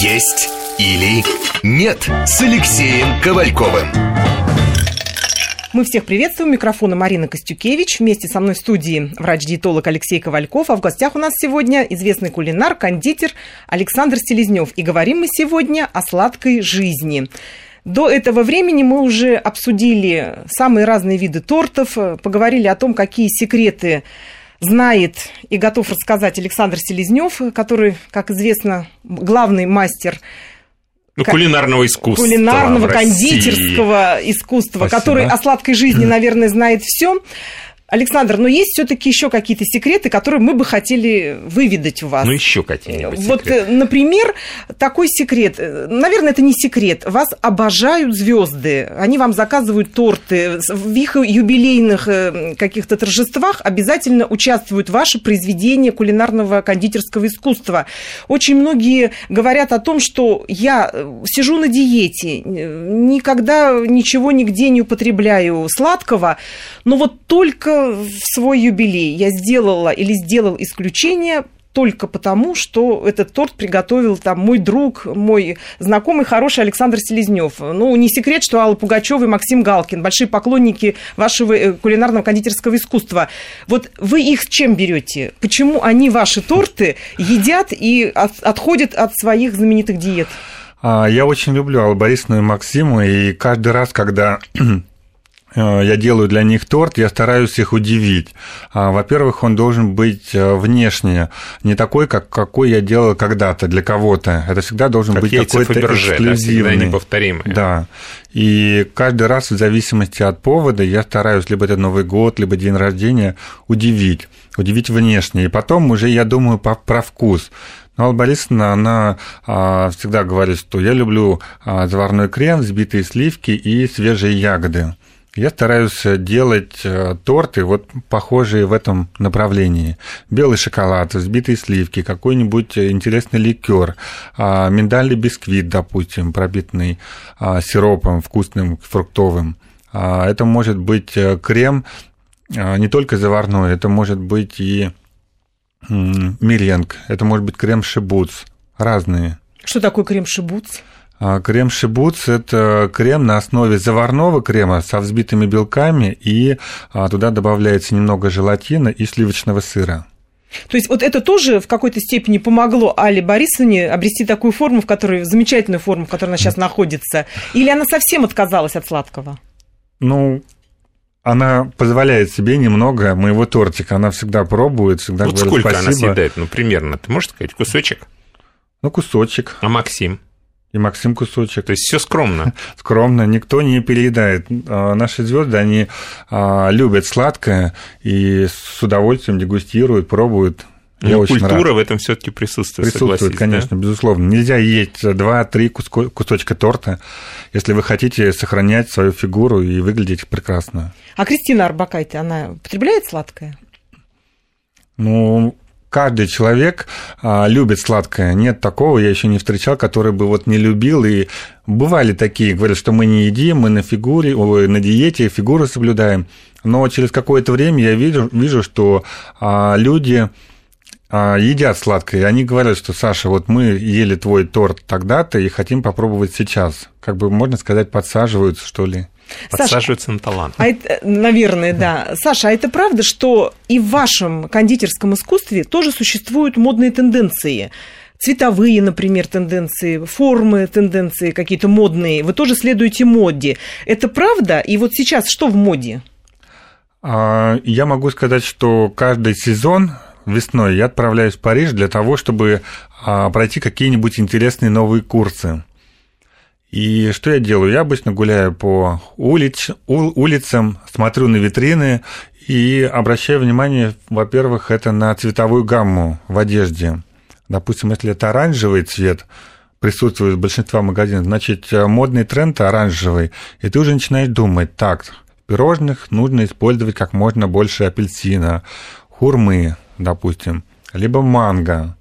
Есть или нет с Алексеем Ковальковым. Мы всех приветствуем. Микрофона Марина Костюкевич. Вместе со мной в студии врач-диетолог Алексей Ковальков. А в гостях у нас сегодня известный кулинар, кондитер Александр Селезнев. И говорим мы сегодня о сладкой жизни. До этого времени мы уже обсудили самые разные виды тортов, поговорили о том, какие секреты знает и готов рассказать Александр Селезнев, который, как известно, главный мастер ну, кулинарного искусства. Кулинарного, кондитерского искусства, Спасибо. который о сладкой жизни, наверное, знает все. Александр, но есть все-таки еще какие-то секреты, которые мы бы хотели выведать у вас. Ну, еще какие-нибудь Вот, секреты. например, такой секрет. Наверное, это не секрет. Вас обожают звезды. Они вам заказывают торты. В их юбилейных э, каких-то торжествах обязательно участвуют ваши произведения кулинарного кондитерского искусства. Очень многие говорят о том, что я э, сижу на диете, никогда ничего нигде не употребляю сладкого, но вот только в свой юбилей я сделала или сделал исключение только потому, что этот торт приготовил там мой друг, мой знакомый, хороший Александр Селезнев. Ну, не секрет, что Алла Пугачева и Максим Галкин большие поклонники вашего э, кулинарного кондитерского искусства. Вот вы их чем берете? Почему они ваши торты едят и отходят от своих знаменитых диет? А, я очень люблю Аллу Борисовну и Максима, и каждый раз, когда я делаю для них торт, я стараюсь их удивить. А, во-первых, он должен быть э, внешне не такой, как какой я делал когда-то для кого-то. Это всегда должен как быть какой-то эксклюзивный. Да, неповторимый. Да. И каждый раз в зависимости от повода я стараюсь либо это Новый год, либо день рождения удивить, удивить внешне. И потом уже я думаю про вкус. Но Алла Борисовна, она а, всегда говорит, что я люблю а, заварной крем, взбитые сливки и свежие ягоды. Я стараюсь делать э, торты вот похожие в этом направлении. Белый шоколад, взбитые сливки, какой-нибудь интересный ликер, а, миндальный бисквит, допустим, пробитный а, сиропом вкусным, фруктовым. А, это может быть э, крем не только заварной, это может быть и меренг, это может быть крем-шибуц, разные. Что такое крем-шибуц? А, крем шибуц – это крем на основе заварного крема со взбитыми белками, и а, туда добавляется немного желатина и сливочного сыра. То есть вот это тоже в какой-то степени помогло Али Борисовне обрести такую форму, в которой замечательную форму, в которой она сейчас находится, или она совсем отказалась от сладкого? Ну, она позволяет себе немного моего тортика. Она всегда пробует, всегда вот говорит сколько спасибо. она съедает, ну, примерно? Ты можешь сказать, кусочек? Ну, кусочек. А Максим? И Максим Кусочек. То есть все скромно. Скромно, никто не переедает. А, наши звезды, они а, любят сладкое и с удовольствием дегустируют, пробуют. Я ну, очень культура рад. в этом все-таки присутствует. Присутствует, конечно, да? безусловно. Нельзя есть два-три кусочка торта, если вы хотите сохранять свою фигуру и выглядеть прекрасно. А Кристина Арбакайте, она потребляет сладкое? Ну, каждый человек а, любит сладкое. Нет такого, я еще не встречал, который бы вот не любил. И бывали такие, говорят, что мы не едим, мы на фигуре, ой, на диете, фигуру соблюдаем. Но через какое-то время я вижу, вижу что а, люди а, едят сладкое. И они говорят, что Саша, вот мы ели твой торт тогда-то и хотим попробовать сейчас. Как бы можно сказать, подсаживаются, что ли. Подсаживаются Саша, на талант. А это, наверное, да. Саша, а это правда, что и в вашем кондитерском искусстве тоже существуют модные тенденции? цветовые, например, тенденции, формы, тенденции какие-то модные. Вы тоже следуете моде. Это правда? И вот сейчас что в моде? А, я могу сказать, что каждый сезон весной я отправляюсь в Париж для того, чтобы а, пройти какие-нибудь интересные новые курсы. И что я делаю? Я обычно гуляю по улиц, улицам, смотрю на витрины и обращаю внимание, во-первых, это на цветовую гамму в одежде. Допустим, если это оранжевый цвет, присутствует в большинстве магазинов, значит, модный тренд оранжевый, и ты уже начинаешь думать, так, в пирожных нужно использовать как можно больше апельсина, хурмы, допустим, либо манго.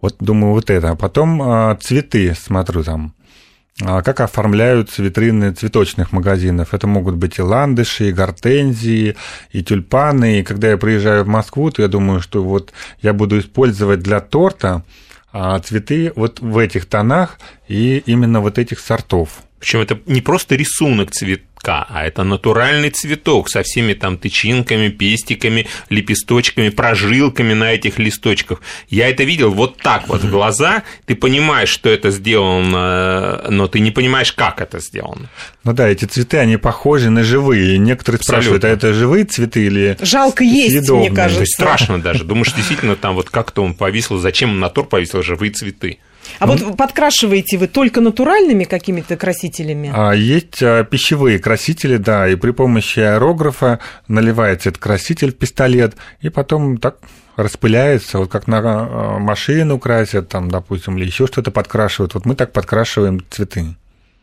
Вот думаю, вот это. А потом а, цветы смотрю там как оформляются витрины цветочных магазинов. Это могут быть и ландыши, и гортензии, и тюльпаны. И когда я приезжаю в Москву, то я думаю, что вот я буду использовать для торта а, цветы вот в этих тонах и именно вот этих сортов. Причем это не просто рисунок цветка, а это натуральный цветок со всеми там тычинками, пестиками, лепесточками, прожилками на этих листочках. Я это видел вот так вот в глаза. Ты понимаешь, что это сделано, но ты не понимаешь, как это сделано. Ну да, эти цветы, они похожи на живые. Некоторые Абсолютно. спрашивают, а это живые цветы или Жалко есть, съедобные? мне кажется. То есть страшно даже. Думаешь, действительно, там вот как-то он повесил, зачем на тор повесил живые цветы? А ну, вот подкрашиваете вы только натуральными какими-то красителями? А, есть а, пищевые красители, да, и при помощи аэрографа наливается этот краситель в пистолет, и потом так распыляется, вот как на а, машину красят, там, допустим, или еще что-то подкрашивают. Вот мы так подкрашиваем цветы.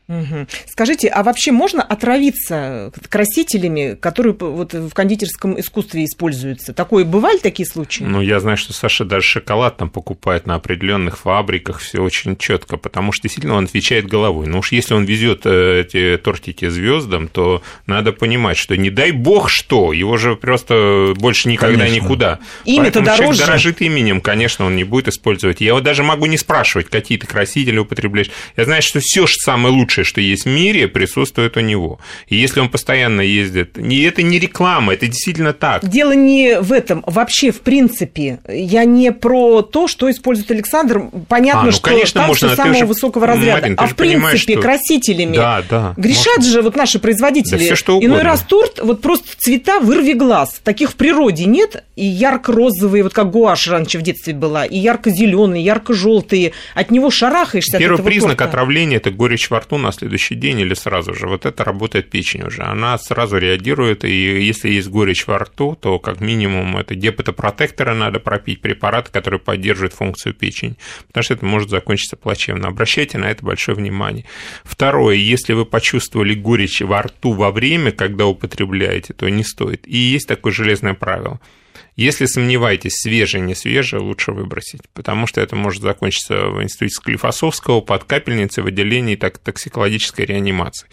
Угу. Скажите, а вообще можно отравиться красителями, которые вот в кондитерском искусстве используются? Такое бывали такие случаи? Ну, я знаю, что Саша даже шоколад там покупает на определенных фабриках, все очень четко, потому что действительно он отвечает головой. Ну уж если он везет э, эти тортики звездам, то надо понимать, что не дай бог что, его же просто больше никогда конечно. никуда. Имя-то дороже. Человек дорожит именем, конечно, он не будет использовать. Я вот даже могу не спрашивать, какие ты красители употребляешь. Я знаю, что все же самое лучшее лучшее, что есть в мире, присутствует у него. И если он постоянно ездит, и это не реклама, это действительно так. Дело не в этом. Вообще, в принципе, я не про то, что использует Александр. Понятно, а, ну, что конечно, там можно. самого же, высокого разряда. Марин, а в принципе, что... красителями да, да, грешат можно. же вот наши производители. Да все, что угодно. Иной раз торт, вот просто цвета вырви глаз. Таких в природе нет. И ярко-розовые, вот как гуашь раньше в детстве была, и ярко-зеленые, ярко-желтые. От него шарахаешься. Первый признак торта. отравления – это горечь во рту на следующий день или сразу же. Вот это работает печень уже. Она сразу реагирует, и если есть горечь во рту, то как минимум это депатопротекторы надо пропить, препараты, которые поддерживают функцию печени, потому что это может закончиться плачевно. Обращайте на это большое внимание. Второе, если вы почувствовали горечь во рту во время, когда употребляете, то не стоит. И есть такое железное правило – если сомневаетесь, свежее, не свежее, лучше выбросить, потому что это может закончиться в институте Склифосовского под капельницей, выделением так, токсикологической реанимации.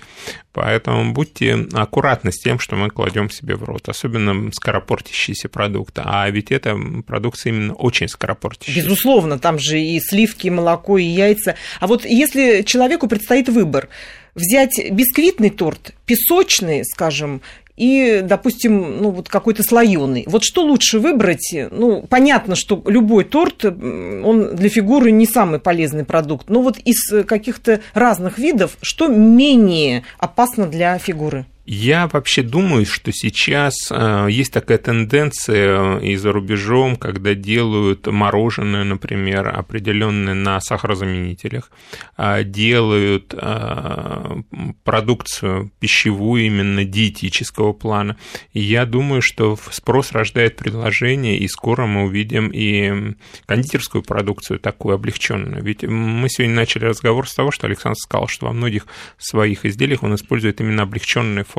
Поэтому будьте аккуратны с тем, что мы кладем себе в рот, особенно скоропортящиеся продукты. А ведь это продукция именно очень скоропортящаяся. Безусловно, там же и сливки, и молоко, и яйца. А вот если человеку предстоит выбор, взять бисквитный торт, песочный, скажем, и, допустим, ну, вот какой-то слоеный. Вот что лучше выбрать? Ну, понятно, что любой торт, он для фигуры не самый полезный продукт. Но вот из каких-то разных видов, что менее опасно для фигуры? Я вообще думаю, что сейчас э, есть такая тенденция и за рубежом, когда делают мороженое, например, определенное на сахарозаменителях, а делают э, продукцию пищевую именно диетического плана. И я думаю, что спрос рождает предложение, и скоро мы увидим и кондитерскую продукцию такую облегченную. Ведь мы сегодня начали разговор с того, что Александр сказал, что во многих своих изделиях он использует именно облегченные формы,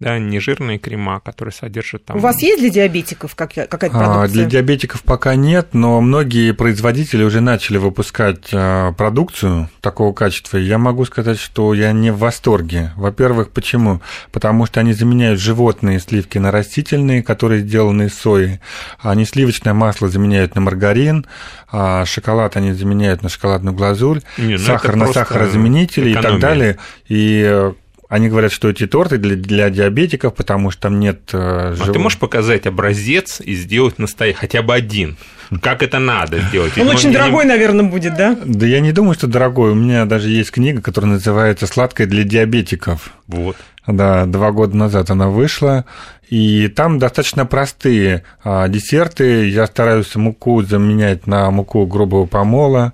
да, нежирные крема, которые содержат там... У вас есть для диабетиков какая-то продукция? А, для диабетиков пока нет, но многие производители уже начали выпускать а, продукцию такого качества. Я могу сказать, что я не в восторге. Во-первых, почему? Потому что они заменяют животные сливки на растительные, которые сделаны из сои. Они сливочное масло заменяют на маргарин, а шоколад они заменяют на шоколадную глазурь, не, ну сахар на сахарозаменители экономия. и так далее. И они говорят, что эти торты для, для диабетиков, потому что там нет э, жив... А ты можешь показать образец и сделать настоящий, хотя бы один? Как это надо сделать? Он очень дорогой, наверное, будет, да? Да я не думаю, что дорогой. У меня даже есть книга, которая называется «Сладкое для диабетиков». Вот. Да, два года назад она вышла, и там достаточно простые а, десерты. Я стараюсь муку заменять на муку грубого помола,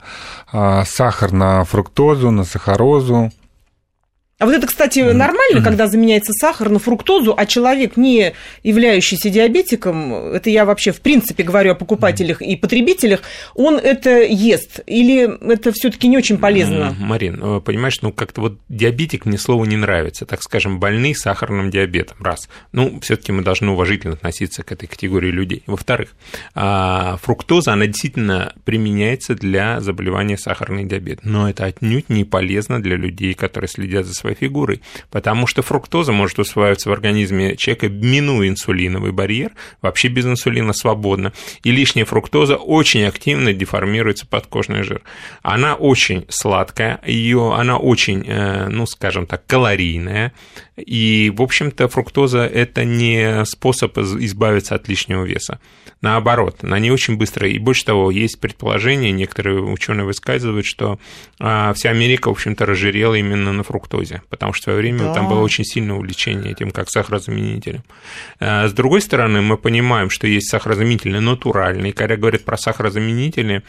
а, сахар на фруктозу, на сахарозу, а вот это, кстати, нормально, когда заменяется сахар на фруктозу, а человек, не являющийся диабетиком, это я вообще в принципе говорю о покупателях и потребителях, он это ест? Или это все таки не очень полезно? Марин, э, понимаешь, ну как-то вот диабетик мне слово не нравится, так скажем, больные сахарным диабетом, раз. Ну, все таки мы должны уважительно относиться к этой категории людей. Во-вторых, а, фруктоза, она действительно применяется для заболевания сахарный диабет, но это отнюдь не полезно для людей, которые следят за своей мертвой фигурой, потому что фруктоза может усваиваться в организме человека, минуя инсулиновый барьер, вообще без инсулина свободно, и лишняя фруктоза очень активно деформируется подкожный жир. Она очень сладкая, ее, она очень, э, ну, скажем так, калорийная, и, в общем-то, фруктоза – это не способ избавиться от лишнего веса. Наоборот, она не очень быстрая. И больше того, есть предположение, некоторые ученые высказывают, что а, вся Америка, в общем-то, разжирела именно на фруктозе, потому что в свое время да. там было очень сильное увлечение этим как сахарозаменителем. А, с другой стороны, мы понимаем, что есть сахарозаменители натуральные. Когда говорят про сахарозаменители,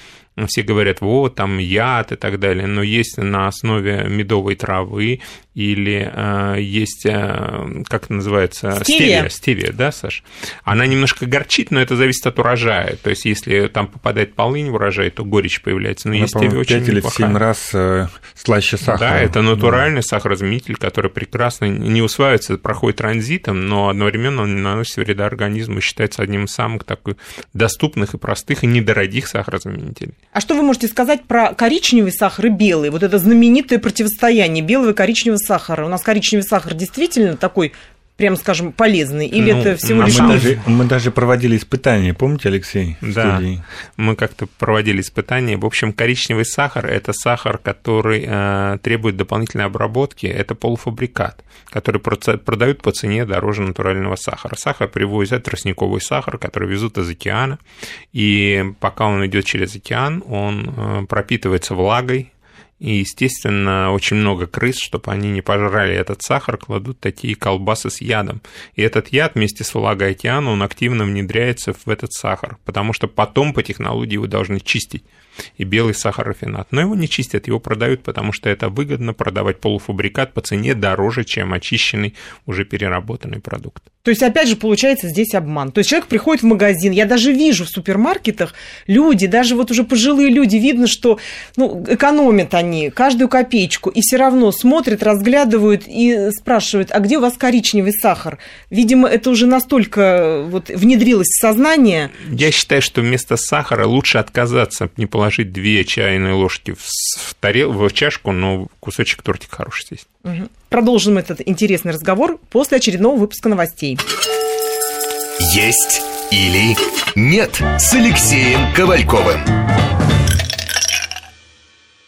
все говорят, вот, там яд и так далее, но есть на основе медовой травы или э, есть, э, как называется, стевия. стевия, стевия, да, Саш? Она немножко горчит, но это зависит от урожая. То есть, если там попадает полынь в урожай, то горечь появляется. Но Она, есть стевия очень 5 или 7 раз э, слаще сахара. Да, это натуральный да. сахарозаменитель, который прекрасно не усваивается, проходит транзитом, но одновременно он не наносит вреда организму и считается одним из самых таких доступных и простых и недорогих сахарозаменителей. А что вы можете сказать про коричневый сахар и белый? Вот это знаменитое противостояние белого и коричневого сахара. У нас коричневый сахар действительно такой прямо скажем, полезный? Или ну, это всего лишь... Мы даже, мы даже проводили испытания, помните, Алексей? Да, студии? мы как-то проводили испытания. В общем, коричневый сахар – это сахар, который э, требует дополнительной обработки. Это полуфабрикат, который продают по цене дороже натурального сахара. Сахар привозят, тростниковый сахар, который везут из океана. И пока он идет через океан, он э, пропитывается влагой, и, естественно, очень много крыс, чтобы они не пожрали этот сахар, кладут такие колбасы с ядом. И этот яд вместе с влагой океана, он активно внедряется в этот сахар, потому что потом по технологии его должны чистить и белый сахарофинат. Но его не чистят, его продают, потому что это выгодно продавать полуфабрикат по цене дороже, чем очищенный, уже переработанный продукт. То есть, опять же, получается здесь обман. То есть, человек приходит в магазин, я даже вижу в супермаркетах люди, даже вот уже пожилые люди, видно, что ну, экономят они каждую копеечку, и все равно смотрят, разглядывают и спрашивают, а где у вас коричневый сахар? Видимо, это уже настолько вот внедрилось в сознание. Я считаю, что вместо сахара лучше отказаться, не положить две чайные ложки в, тарел, в чашку, но кусочек тортика хороший здесь. Угу. Продолжим этот интересный разговор после очередного выпуска новостей. Есть или нет с Алексеем Ковальковым.